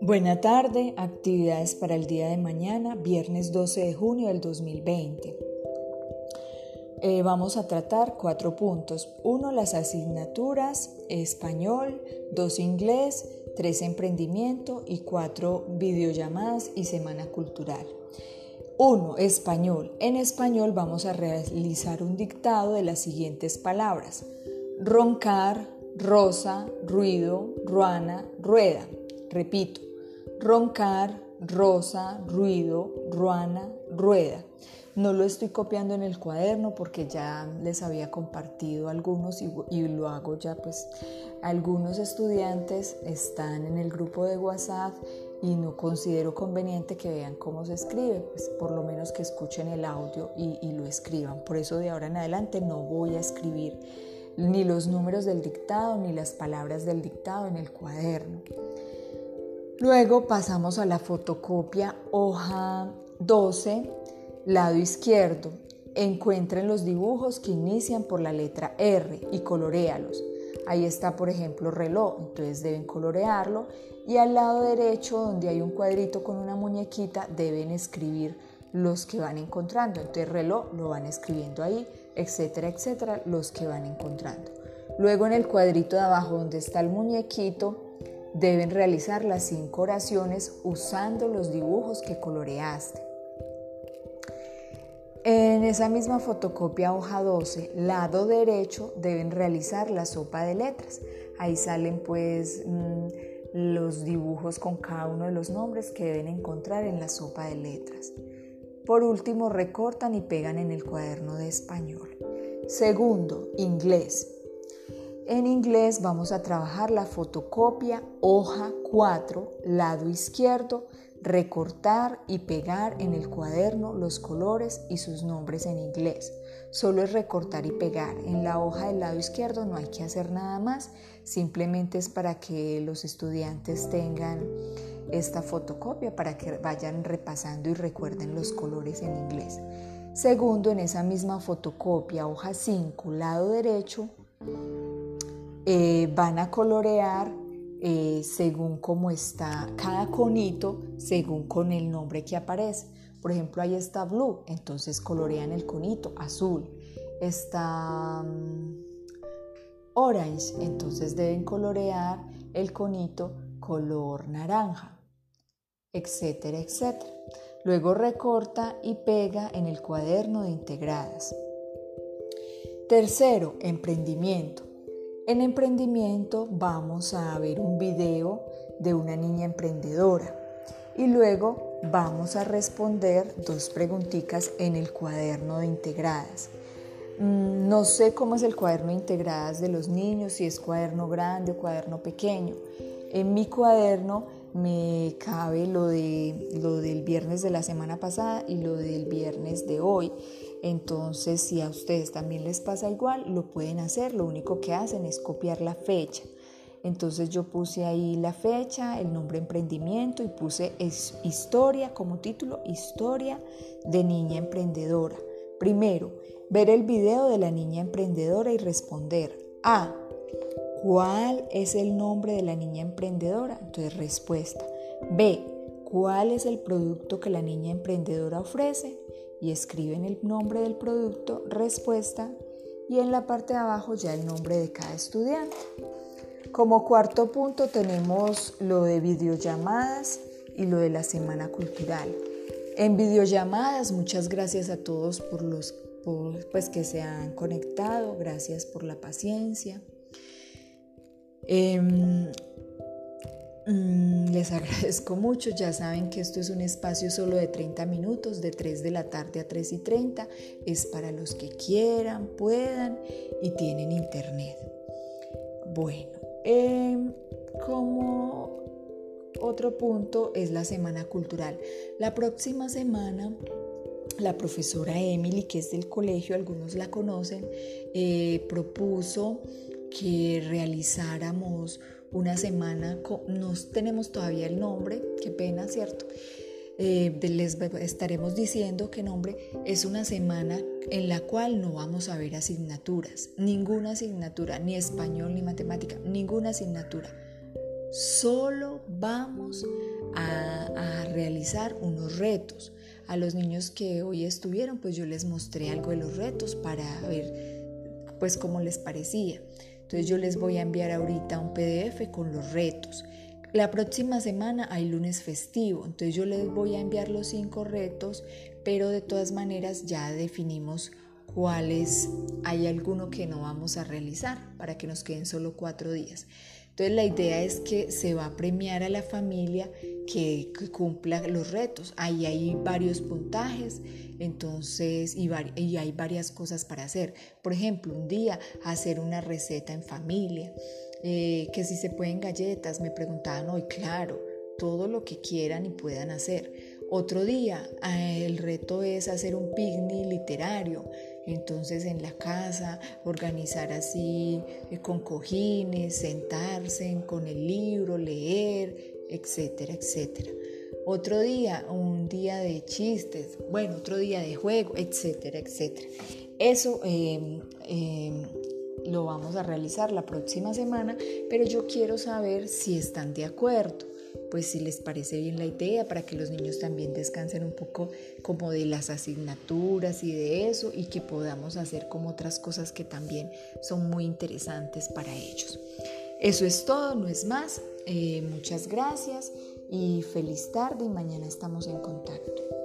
Buena tarde, actividades para el día de mañana, viernes 12 de junio del 2020. Eh, vamos a tratar cuatro puntos. Uno, las asignaturas, español, dos, inglés, tres, emprendimiento y cuatro, videollamadas y semana cultural. Uno, español. En español vamos a realizar un dictado de las siguientes palabras. Roncar, rosa, ruido, ruana, rueda. Repito, roncar, rosa, ruido, ruana, rueda. No lo estoy copiando en el cuaderno porque ya les había compartido algunos y, lo hago ya pues algunos estudiantes están en el grupo de WhatsApp y no considero conveniente que vean cómo se escribe, pues por lo menos que escuchen el audio y, lo escriban. Por eso de ahora en adelante no voy a escribir ni los números del dictado ni las palabras del dictado en el cuaderno. Luego pasamos a la fotocopia hoja 12, lado izquierdo. Encuentren los dibujos que inician por la letra R y colorealos. Ahí está, por ejemplo, reloj, entonces deben colorearlo. Y al lado derecho, donde hay un cuadrito con una muñequita, deben escribir los que van encontrando. Entonces reloj lo van escribiendo ahí, etcétera, etcétera, los que van encontrando. Luego en el cuadrito de abajo donde está el muñequito, Deben realizar las cinco oraciones usando los dibujos que coloreaste. En esa misma fotocopia hoja 12, lado derecho, deben realizar la sopa de letras. Ahí salen pues mm, los dibujos con cada uno de los nombres que deben encontrar en la sopa de letras. Por último, recortan y pegan en el cuaderno de español. Segundo, inglés. En inglés vamos a trabajar la fotocopia, hoja 4, lado izquierdo, recortar y pegar en el cuaderno los colores y sus nombres en inglés. Solo es recortar y pegar. En la hoja del lado izquierdo no hay que hacer nada más, simplemente es para que los estudiantes tengan esta fotocopia, para que vayan repasando y recuerden los colores en inglés. Segundo, en esa misma fotocopia, hoja 5, lado derecho, eh, van a colorear eh, según cómo está cada conito, según con el nombre que aparece. Por ejemplo, ahí está blue, entonces colorean el conito azul. Está mm, orange, entonces deben colorear el conito color naranja, etcétera, etcétera. Luego recorta y pega en el cuaderno de integradas. Tercero, emprendimiento. En emprendimiento vamos a ver un video de una niña emprendedora y luego vamos a responder dos preguntitas en el cuaderno de integradas. Mm, no sé cómo es el cuaderno de integradas de los niños, si es cuaderno grande o cuaderno pequeño. En mi cuaderno me cabe lo, de, lo del viernes de la semana pasada y lo del viernes de hoy. Entonces, si a ustedes también les pasa igual, lo pueden hacer. Lo único que hacen es copiar la fecha. Entonces yo puse ahí la fecha, el nombre emprendimiento y puse historia como título, historia de niña emprendedora. Primero, ver el video de la niña emprendedora y responder A. ¿Cuál es el nombre de la niña emprendedora? Entonces respuesta. B. ¿Cuál es el producto que la niña emprendedora ofrece? y escriben el nombre del producto, respuesta y en la parte de abajo ya el nombre de cada estudiante. Como cuarto punto tenemos lo de videollamadas y lo de la semana cultural. En videollamadas, muchas gracias a todos por los pues, que se han conectado, gracias por la paciencia. Em, Mm, les agradezco mucho, ya saben que esto es un espacio solo de 30 minutos, de 3 de la tarde a 3 y 30, es para los que quieran, puedan y tienen internet. Bueno, em, como otro punto es la semana cultural. La próxima semana la profesora Emily, que es del colegio, algunos la conocen, eh, propuso que realizáramos una semana, no tenemos todavía el nombre, qué pena, ¿cierto? eh, les estaremos diciendo que nombre es una semana en la cual no vamos a ver asignaturas, ninguna asignatura, ni español ni matemática, ninguna asignatura. Solo vamos a, a realizar unos retos. A los niños que hoy estuvieron, pues yo les mostré algo de los retos para ver pues cómo les parecía. Entonces yo les voy a enviar ahorita un PDF con los retos. La próxima semana hay lunes festivo, entonces yo les voy a enviar los cinco retos, pero de todas maneras ya definimos cuáles hay alguno que no vamos a realizar para que nos queden solo cuatro días. Entonces la idea es que se va a premiar a la familia que, cumpla los retos. Ahí hay varios puntajes, entonces, y, y, hay varias cosas para hacer. Por ejemplo, un día hacer una receta en familia. Eh, que si se pueden galletas, me preguntaban hoy, claro, todo lo que quieran y puedan hacer. Otro día, eh, el reto es hacer un picnic literario. Entonces en la casa, organizar así eh, con cojines, sentarse con el libro, leer, etcétera, etcétera. Otro día, un día de chistes, bueno, otro día de juego, etcétera, etcétera. Eso em, lo vamos a realizar la próxima semana, pero yo quiero saber si están de acuerdo, pues si les parece bien la idea para que los niños también descansen un poco como de las asignaturas y de eso y que podamos hacer como otras cosas que también son muy interesantes para ellos. Eso es todo, no es más. Eh, muchas gracias y feliz tarde y mañana estamos en contacto.